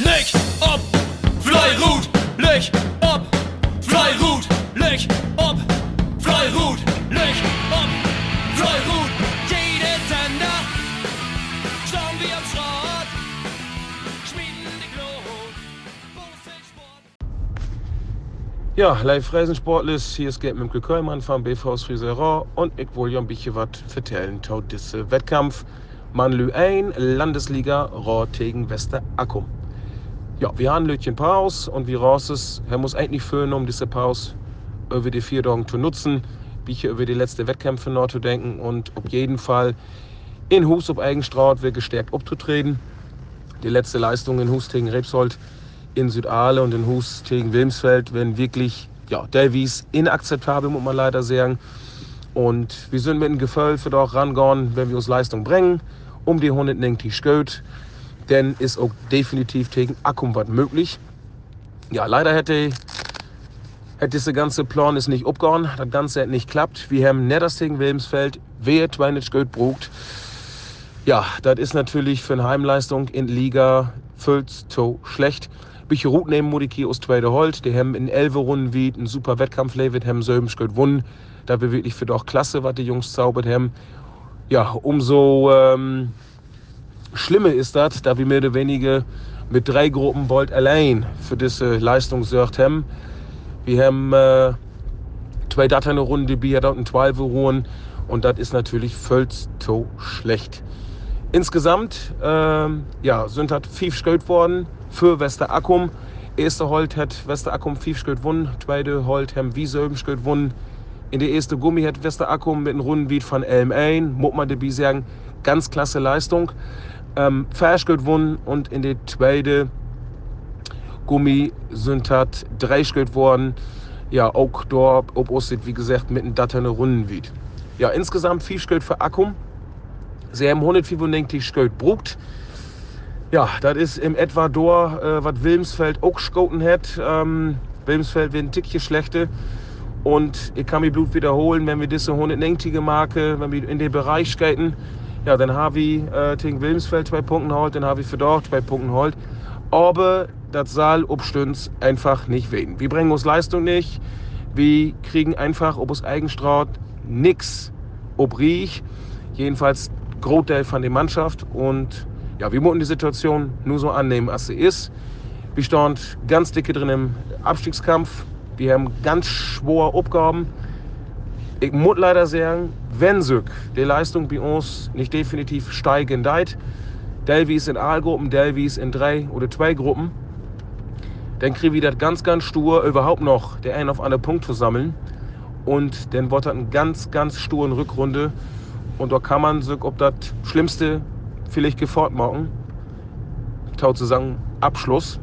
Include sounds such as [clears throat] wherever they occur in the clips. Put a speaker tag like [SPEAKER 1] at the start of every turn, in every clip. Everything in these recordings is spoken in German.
[SPEAKER 1] Leg ob, Fleirut, leg ob, Fleirut, leg ob, Fleirut, leg ob, Fleirut. Jede Sender, schauen wir am Schrott, schmieden die Glut,
[SPEAKER 2] Ja, live Reisensportlis, hier ist Gerd Mimke Köllmann vom BV Friseurant und ich will ein bisschen was vertellen diesem Wettkampf. Manlü 1, Landesliga Rohr gegen Wester Akkum. Ja, wir haben Lötchen Pause und wie raus ist, er muss eigentlich füllen, um diese Pause über die vier Tage zu nutzen, bisschen über die letzten Wettkämpfe noch zu denken und auf jeden Fall in Hus auf Eigenstraut wird gestärkt aufzutreten. Die letzte Leistung in Hus gegen Rebsold in Südale und in Hus gegen Wilmsfeld werden wirklich, ja, Davies inakzeptabel, muss man leider sagen. Und wir sind mit dem Gefühl für doch rangegangen, wenn wir uns Leistung bringen, um die 190 Sköt, dann ist auch definitiv gegen Akkum was möglich. Ja, leider hätte, hätte dieser ganze Plan ist nicht abgegangen, das Ganze hat nicht geklappt. Wir haben nicht das gegen Wilmsfeld, wer 200 Sköt brucht. Ja, das ist natürlich für eine Heimleistung in Liga viel zu schlecht. Welche Routen nehmen Modiki aus Tweede Holt, die haben in 11 Runden wie ein super Wettkampf Levet, haben selben gewonnen. Da wir wirklich für doch klasse, was die Jungs zaubert haben. Ja, umso ähm, schlimmer ist das, da wir mehr oder weniger mit drei Gruppen Volt allein für diese Leistung gesorgt haben. Wir haben äh, zwei Daten die hat in 12 Runden und das ist natürlich voll zu schlecht. Insgesamt ähm, ja, sind halt fünf Sköld worden für Wester Akkum. Erste Holt hat Wester Akkum fünf Sköld gewonnen, zweite Holt haben wie selben Sköld gewonnen. In der ersten Gummi hat Wester Akkum mit einem Rundenbeat von Elm ein, muss man dabei sagen, ganz klasse Leistung. Ähm, Verschköld gewonnen und in der zweiten Gummi sind halt drei worden. Ja, auch dort, ob es wie gesagt, mit einem Datterne Rundenbeat. Ja, insgesamt fünf Sköld für Akkum. Sie haben 195 Sköld brucht. Ja, das ist im etwa dort, äh, was Wilmsfeld auch schoten hat. Ähm, Wilmsfeld wird ein Tickchen schlechter. Und ich kann mich Blut wiederholen, wenn wir diese 190 Marke, wenn wir in den Bereich skaten, ja, dann habe ich äh, gegen Wilmsfeld zwei Punkte geholt, dann habe ich für dort zwei Punkte geholt. Aber das Saal obstünds einfach nicht wehen. Wir bringen uns Leistung nicht. Wir kriegen einfach ob aus Eigenstraut nix ob Riech. Jedenfalls Großteil von der Mannschaft. Und ja, wir mussten die Situation nur so annehmen, als sie ist. Wir standen ganz dicke drin im Abstiegskampf. Wir haben ganz schwere Aufgaben. Ich muss leider sagen, wenn sich die Leistung bei uns nicht definitiv steigen deit, Delvis in A-Gruppen, Delvis in drei oder zwei Gruppen, dann kriegen wir das ganz, ganz stur überhaupt noch der einen auf einen Punkt zu sammeln. Und dann wird das eine ganz, ganz sturen Rückrunde. Und da kann man sich, ob das Schlimmste vielleicht gefort machen. Tau zu sagen, Abschluss.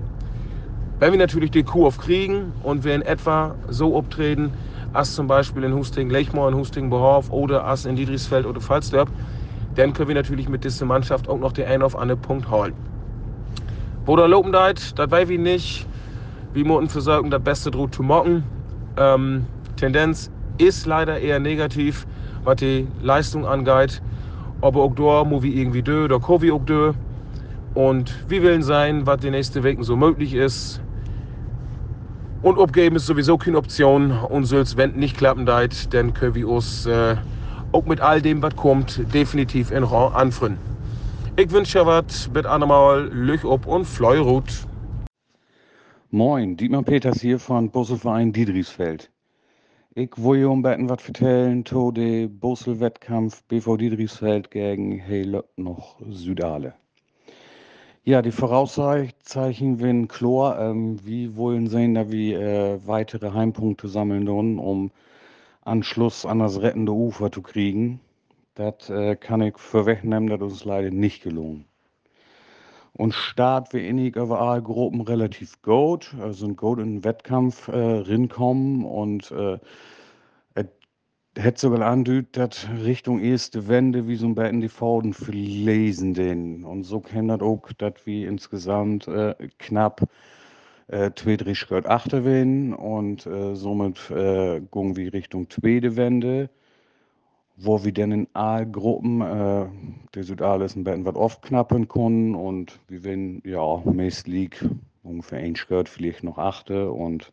[SPEAKER 2] Wenn wir natürlich die Kuh aufkriegen und wir in etwa so auftreten, als zum Beispiel in Husting Lechmoor, in Husting Behof oder als in Diedrichsfeld oder Falsterb, dann können wir natürlich mit dieser Mannschaft auch noch den einen auf einen Punkt holen. Wo der Lopen deit, das weiß ich nicht. Wir müssen versuchen, das Beste draus zu machen. Ähm, Tendenz ist leider eher negativ, was die Leistung angeht. Aber auch da muss irgendwie dö, kann wir auch dö. Und wir wollen sein, was die nächsten Wochen so möglich ist. Und abgeben ist sowieso keine Option. Und es, wenn nicht klappen deit, dann können wir uns äh, auch mit all dem, was kommt, definitiv in Rang anfreunden. Ich wünsche ja was, mit einmal Lüch ob und Fleurut.
[SPEAKER 3] Moin, Dietmar Peters hier von Busselverein Diedrichsfeld. Ich will um betten was vertellen zu dem Bussel-Wettkampf BV Diedrichsfeld gegen Heile noch Südale. Ja, die Vorauszeichen wenn Chlor, ähm, wir wollen sehen, dass wir äh, weitere Heimpunkte sammeln um Anschluss an das rettende Ufer zu kriegen. Das äh, kann ich vorwegnehmen, das ist uns leider nicht gelungen. Und Start wie innig überall Gruppen relativ gut, also ein gut in den Wettkampf äh, rinkommen und äh, hätte sogar dass Richtung erste Wende wie so ein Betten die Faden verlesen den. Und so kennt das auch, dass wir insgesamt äh, knapp äh, zwei Schritt achte werden. Und äh, somit äh, gehen wir Richtung zweite Wende, wo wir dann in A-Gruppen, äh, die Südal ist ein bisschen was oft knappen können. Und wir werden, ja, meist liegt ungefähr ein Skirt, vielleicht noch achte. Und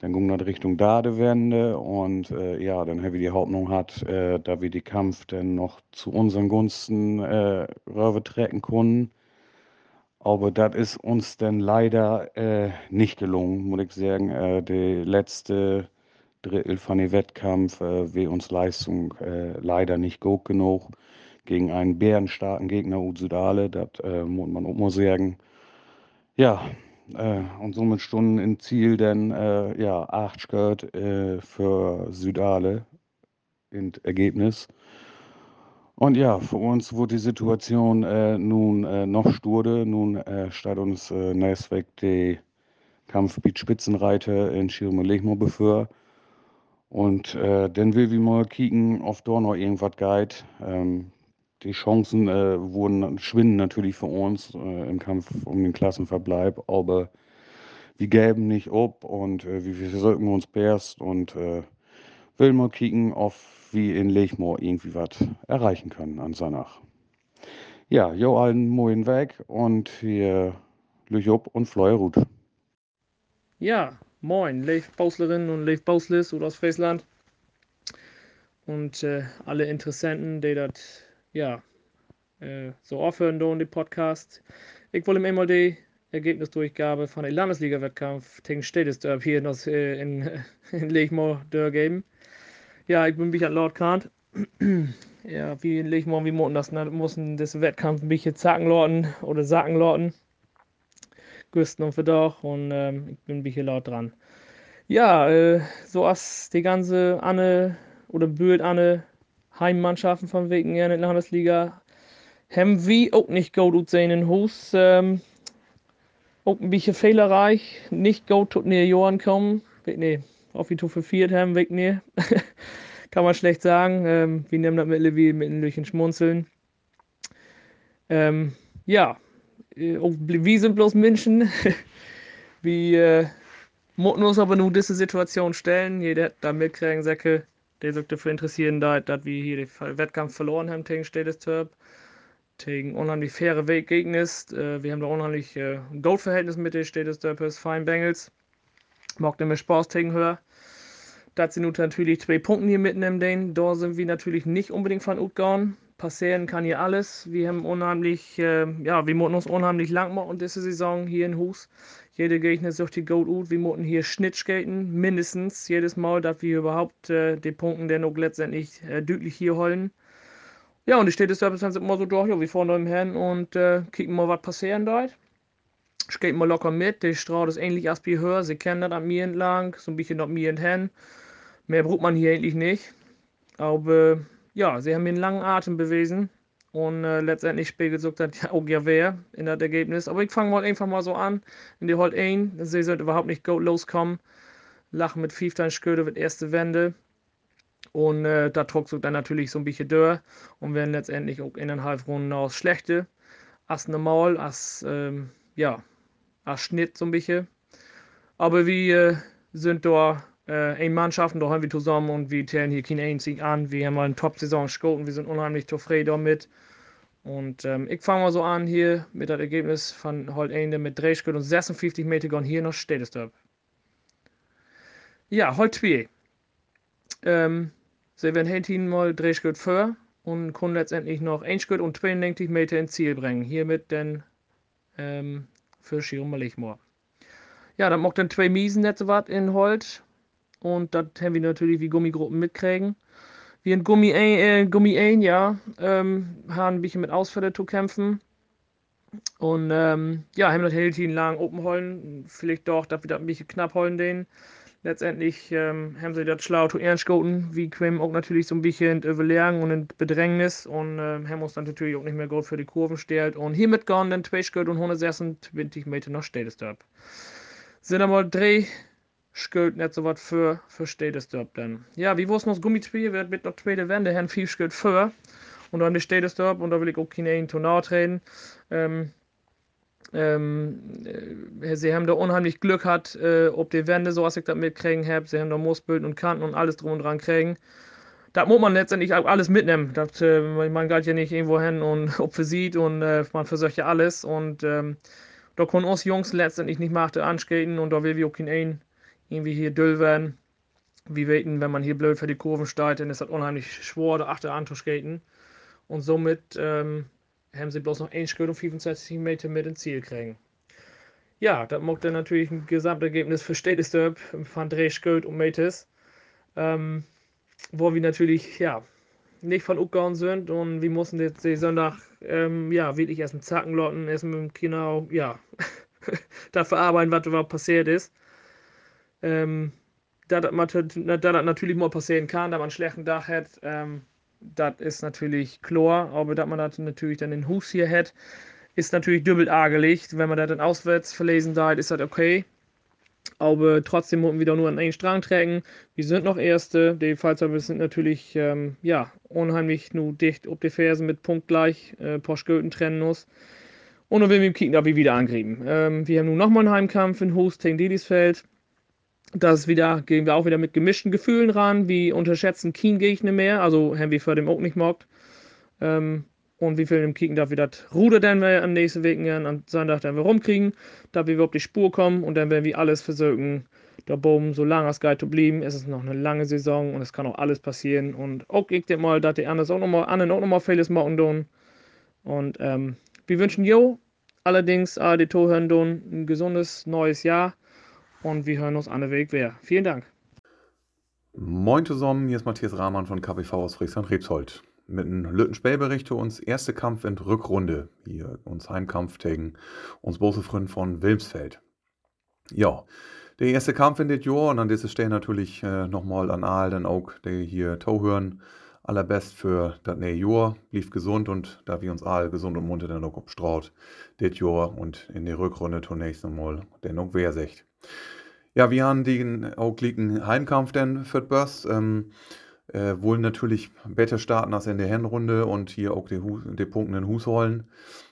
[SPEAKER 3] dann ging das Richtung Dadewende und äh, ja, dann haben wir die Hoffnung hat, äh, da wir die Kampf dann noch zu unseren Gunsten äh, rüber trecken konnten. Aber das ist uns dann leider äh, nicht gelungen, muss ich sagen. Äh, die letzte Drittel von dem Wettkampf äh, wie uns Leistung äh, leider nicht gut genug gegen einen bärenstarken Gegner Utsudale, das äh, muss man auch mal sagen. Ja, äh, und somit Stunden im Ziel dann äh, ja, acht Skirt äh, für Südale im Ergebnis. Und ja, für uns wurde die Situation äh, nun äh, noch sturder. Nun äh, statt uns äh, nächstweg die Kampfgebiet Spitzenreiter in Schirme-Lechmo bevor. Und äh, dann will wir mal kicken, da noch irgendwas geht. Ähm, die Chancen äh, wurden, schwinden natürlich für uns äh, im Kampf um den Klassenverbleib, aber wir geben nicht ab und äh, wir sollten uns bärst und äh, will mal kicken, ob wir in Lechmoor irgendwie was erreichen können an Sanach. Ja, jo allen moin weg und wir lüch ob und Fleuerut.
[SPEAKER 4] Ja, moin, Leif Bauslerinnen und Leif Bauslis aus Friesland und äh, alle Interessenten, die das ja, äh, so aufhören in den Podcast. Ich wollte einmal die Ergebnisdurchgabe von der Landesliga-Wettkampf gegen Städtesdorp hier noch äh, in, [laughs] in Lechmoor geben. Ja, ich bin Bichard Lord Kant. [clears throat] ja, wie in Lechmoor, wie mussten das, ne, mussten das Wettkampf ein bisschen zacken lorten oder sacken lorten. Güsten und Verdach und ähm, ich bin ein bisschen laut dran. Ja, äh, so als die ganze Anne oder Bühlt Anne Heimmannschaften von wegen in der Landesliga haben wir auch nicht gut sehen in Hus. Ähm, auch ein bisschen fehlerreich, nicht gut tut näher Johann kommen. Nee, auf wie für viert haben weg näher. [laughs] Kann man schlecht sagen. Ähm, wir nehmen das mittlerweile wie mit ein Schmunzeln. Ähm, ja, äh, wir sind bloß Menschen. [laughs] wir äh, mussten uns aber nur diese Situation stellen. Jeder da mitkriegen, Säcke der sich dafür interessieren, dass wir hier den Wettkampf verloren haben gegen Städtestorp. Gegen unheimlich faire gegen ist. Äh, wir haben da unheimlich äh, ein Goldverhältnis mit den Städtestorpers Fine Bengals. Mag nämlich Spaß gegen höher. Da sie nun natürlich zwei Punkte hier mitnehmen, den. Da sind wir natürlich nicht unbedingt von Utgauen. Passieren kann hier alles. Wir haben unheimlich, äh, ja, wir mussten uns unheimlich lang machen diese Saison hier in Hus. Jeder Gegner sucht die Gold ut. Wir mussten hier Schnitt mindestens jedes Mal, dass wir überhaupt äh, die Punkte dann auch letztendlich äh, deutlich hier holen. Ja, und die Städte sind immer so durch, ja, wir fahren da im Herrn und äh, kicken mal, was passieren dort. Skaten mal locker mit, die Straße ist ähnlich als wie höher, sie kennen das an mir entlang, so ein bisschen noch mir entlang. Mehr braucht man hier eigentlich nicht. Aber ja, sie haben mir einen langen Atem bewiesen. Und äh, letztendlich spiegelt sich das auch [laughs] ja wer in das Ergebnis. Aber ich fange mal einfach mal so an. Und die holt ein, sie sollte überhaupt nicht loskommen. Lachen mit Fiefstein Sköde wird erste Wende. Und äh, da trug sich dann natürlich so ein bisschen durch. Und werden letztendlich auch innerhalb Runden aus schlechte. As ne Maul, as, ähm, ja, as Schnitt so ein bisschen. Aber wir äh, sind da äh, eine Mannschaft und da haben wir zusammen und wir teilen hier keinen einzigen an. Wir haben mal eine Top-Saison und wir sind unheimlich zufrieden damit. Und ähm, ich fange mal so an hier mit dem Ergebnis von heute Ende mit 30 und 56 Meter und hier noch steht es da. Ja, heute zwei. Ähm, sie werden hinten mal 30 vor und können letztendlich noch 1 und 92 Meter ins Ziel bringen. Hiermit dann ähm, für Schirum Lichmoor. Ja, dann macht dann zwei Miesen nicht so was in Holz. Und das haben wir natürlich wie Gummigruppen mitkriegen. Wir in Gummi, äh, Gummi 1, ja, ähm, haben ein bisschen mit Ausfälle zu kämpfen. Und ähm, ja, haben das Team lang open holen. Vielleicht doch, dass wir das ein bisschen knapp holen den. Letztendlich ähm, haben sie das schlau zu ernst gehalten, wie Quim auch natürlich so ein bisschen in Überlegung und in Bedrängnis und ähm, haben uns dann natürlich auch nicht mehr gut für die Kurven stellt. Und hiermit gehen dann 2 und 126 Meter noch es dort. Sind einmal drei Schuld nicht so was für, versteht es dort dann. Ja, wie wussten das Gummispiel wird mit der zweiten Wende Herrn viel Schuld für. Und dann steht es dort und da will ich auch keine nahe treten. Ähm, ähm, äh, sie haben da unheimlich Glück hat, äh, ob die Wände, so was ich da mitkriegen habe. Sie haben da Moosböden und Kanten und alles drum und dran kriegen. da muss man letztendlich alles mitnehmen. Das, äh, man geht ja nicht irgendwo hin und [laughs] ob sieht und äh, man versucht ja alles. Und ähm, da können uns Jungs letztendlich nicht machen anskaten und da will wir auch kein irgendwie hier düll werden. Wie weten, wenn man hier blöd für die Kurven steigt, dann ist das unheimlich schwer, da achte anzuskaten. Und somit ähm, haben sie bloß noch ein Schritt und 65 Meter mit ins Ziel kriegen. Ja, das macht dann natürlich ein Gesamtergebnis für Städtestorp von drei Schritt und Meters. Ähm, wo wir natürlich, ja, nicht von umgehauen sind und wir mussten jetzt den Sonntag, ähm, ja, wirklich erst mit Zacken lotten, erst mit dem Kino, ja, [laughs] da verarbeiten, was überhaupt passiert ist. Ähm, da das natürlich mal passieren kann, da man einen schlechten Dach hat, ähm, das ist natürlich klar, aber dass man natürlich dann in Hus hier hat, ist natürlich doppelt ärgerlich. Wenn man das dann auswärts verlesen da, ist das okay. Aber trotzdem mussten wir da nur an einen Strang tragen. Wir sind noch Erste. Die Fallzeuge sind natürlich ähm, ja, unheimlich nur dicht auf die Fersen mit punktgleich. Äh, Porsche trennen muss. Und dann will wir kicken, ob wir wieder angreifen. Ähm, wir haben nun nochmal einen Heimkampf in Host gegen Didisfeld. Das wieder, gehen wir auch wieder mit gemischten Gefühlen ran. Wir unterschätzen keinen Gegner mehr. Also haben wir vor dem auch nicht mockt. Ähm, und wie viel im Kicken darf wir das Ruder dann wir am nächsten Weg am Sonntag dann wir rumkriegen, da wir auf die Spur kommen und dann werden wir alles versuchen, da oben so lange als Guide zu bleiben. Es ist noch eine lange Saison und es kann auch alles passieren. Und auch ich denke mal, dass die anderen auch nochmal, anderen auch nochmal vieles machen tun. Und ähm, wir wünschen Jo allerdings äh, die Torhören ein gesundes neues Jahr und wir hören uns der Weg wer. Vielen Dank.
[SPEAKER 5] Moin zusammen, hier ist Matthias Rahmann von KWV aus Friesland-Rebsold mit einem Lüttenspelbericht uns erste Kampf in Rückrunde. Hier uns Heimkampf gegen uns große Freund von Wilmsfeld. Ja, der erste Kampf in das Jahr und an dieser Stelle natürlich äh, nochmal an Aal, dann auch der hier Tauhören. Allerbest für das neue Jahr, lief gesund und da wir uns Aal gesund und munter dann auch obstraut, das Jahr und in der Rückrunde zunächst einmal der noch wer sagt. Ja, wir haben den auch Heimkampf denn für Börs. Ähm, äh, wollen natürlich besser starten als in der Hinrunde und hier auch die, die Punkte in Hus holen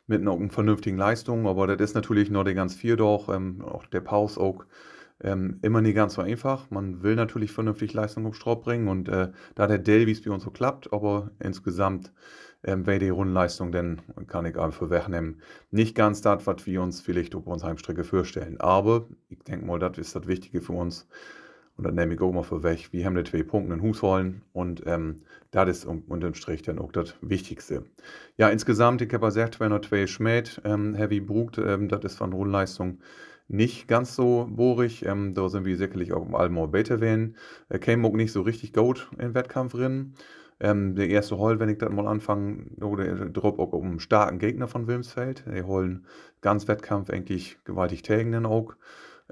[SPEAKER 5] mit einer vernünftigen Leistung. Aber das ist natürlich noch der ganz viel doch, ähm, auch der Pause auch ähm, immer nicht ganz so einfach. Man will natürlich vernünftig Leistung auf Straub bringen und äh, da der Delvis bei uns so klappt, aber insgesamt ähm, wäre die Rundenleistung, dann kann ich einfach wegnehmen. Nicht ganz das, was wir uns vielleicht auf unserer Heimstrecke vorstellen. Aber ich denke mal, das ist das Wichtige für uns. Und dann nehme ich auch mal für weg. Wir haben die zwei Punkte in Hus holen und ähm, das ist unterm Strich dann auch das Wichtigste. Ja, insgesamt, ich habe gesagt, 202 Schmäht, ähm, Heavy Brugt, ähm, das ist von Rundleistung nicht ganz so bohrig. Ähm, da sind wir sicherlich auch mal besser werden. Äh, käme auch nicht so richtig gut in Wettkampfrennen. Ähm, der erste Hol, wenn ich das mal anfange, oder drauf auch um einen starken Gegner von Wilmsfeld. Die holen ganz Wettkampf eigentlich gewaltig tägen dann auch.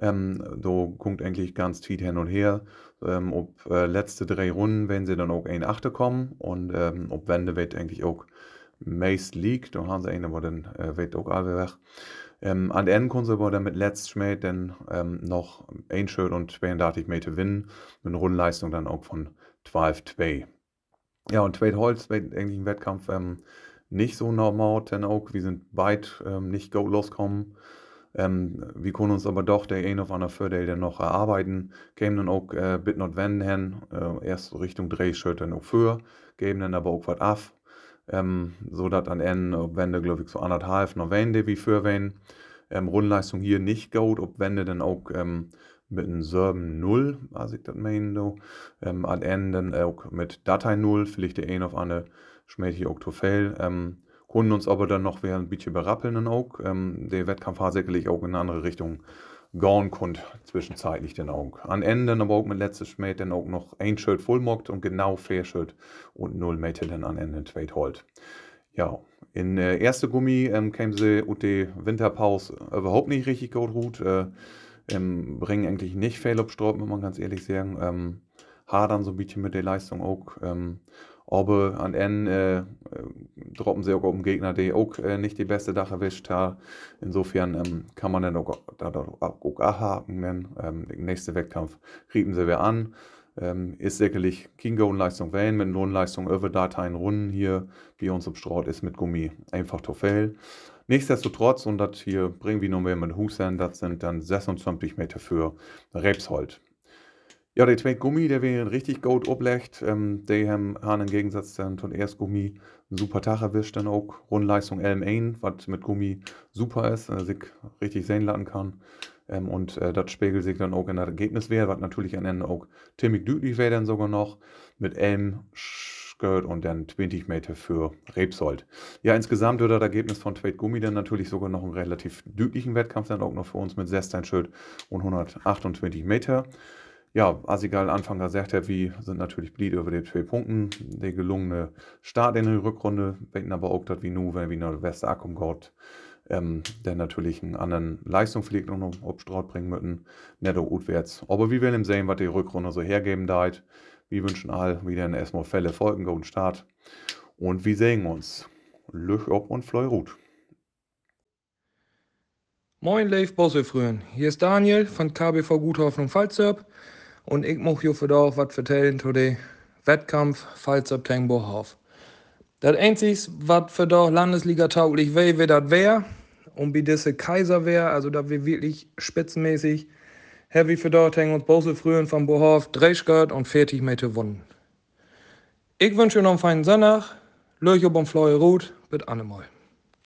[SPEAKER 5] Ähm, da kommt eigentlich ganz tief hin und her. Ähm, ob äh, letzte drei Runden, wenn sie dann auch ein Achte kommen und ähm, ob Wende wird eigentlich auch meist liegt, da haben sie einen, aber dann äh, wird auch alle weg. Ähm, an der Ende können sie aber dann mit letzt Schmäh dann ähm, noch ein Schritt und 32 Meter gewinnen, mit einer Rundenleistung dann auch von 12-2. Ja, und Trade Holz eigentlich im Wettkampf ähm, nicht so normal, denn auch wir sind weit ähm, nicht go loskommen. Ähm, wir können uns aber doch der ein oder andere Vorteil noch erarbeiten, geben dann auch äh, bit not wenden hin, äh, erst Richtung Drehschritt dann auch für, geben dann aber auch was ab, ähm, so dass an Ende Wende, glaube ich, so anderthalb noch wende wie für wenn. Ähm, Rundleistung hier nicht gut, ob Wende dann auch ähm, mit einem Serben 0, was ich das meine, ähm, an Ende dann auch mit Datei 0, vielleicht der ein auf eine schmäht hier viel. Ähm, konnten uns aber dann noch ein bisschen berappeln auch. Ähm, der Wettkampf war sicherlich auch in eine andere Richtung konnte, zwischenzeitlich dann auch. An Ende aber auch mit letztes Schmäht dann auch noch ein Schild vollmockt und genau vier Schild und null Meter dann an Ende zweit holt. Ja, in äh, erste Gummi ähm, kämen sie und die Winterpause überhaupt nicht richtig gut Äh, ähm, bringen eigentlich nicht viel abstraub, muss man ganz ehrlich sagen. Ähm, hadern so ein bisschen mit der Leistung auch. Ähm, aber an Ende äh, äh, droppen sie auch auf den Gegner, der auch äh, nicht die beste Dach erwischt hat. Insofern ähm, kann man dann auch, da, da auch abhaken. Denn, ähm, nächste Wettkampf rieben sie wieder an. Ähm, ist sicherlich kein Leistung wählen mit Lohnleistung über Dateien Runden hier, wie uns im Straut ist mit Gummi einfach zu viel. Nichtsdestotrotz, und das hier bringen wir nur mehr mit Husen, das sind dann 26 Meter für Rebshold. Ja, der zweite Gummi, der wäre richtig gut oblegt. Ähm, die haben, im Gegensatz dann zum ersten Gummi einen super Tag erwischt, dann auch Rundleistung LM1, was mit Gummi super ist, äh, sich richtig sehen lassen kann. Ähm, und äh, das spiegelt sich dann auch in der Ergebniswert, was natürlich am Ende auch ziemlich deutlich wäre dann sogar noch mit Elm, Skirt und dann 20 Meter für Rebsold. Ja, insgesamt wird das Ergebnis von Trade Gummi dann natürlich sogar noch einen relativ deutlichen Wettkampf dann auch noch für uns mit 16 Schild und 128 Meter ja, Asigal Anfang gesagt hat, wie sind natürlich blieb über die zwei Punkten. Der gelungene Start in der Rückrunde, wenn aber auch das wie nu, wenn wir nach Westakum geht, ähm, der natürlich einen anderen Leistung vielleicht noch auf Straut bringen müssen, netto utwärts. Aber wie wollen sehen, was die Rückrunde so hergeben deit. Wir wünschen all wieder erstmal Fälle folgen, guten Start. Und wir sehen uns. Lüch ob und Fleu Ruth.
[SPEAKER 6] Moin Leif Bossefrühen, hier ist Daniel von KBV Guthoffnung Pfalzerb. Und ich möchte euch auch was erzählen zu dem Wettkampf ab Bohauf. Das Einzige, was für da Landesliga tauglich wäre, wäre das wäre. Und wie diese Kaiser wäre, also da wir wirklich spitzenmäßig, heavy für dort hängen uns Bose frühen von Bohauf, Dreischgard und 40 Meter Wunden. Ich wünsche euch noch einen feinen Sonntag. Löch ob und Fleuer Ruth, mit Annemal.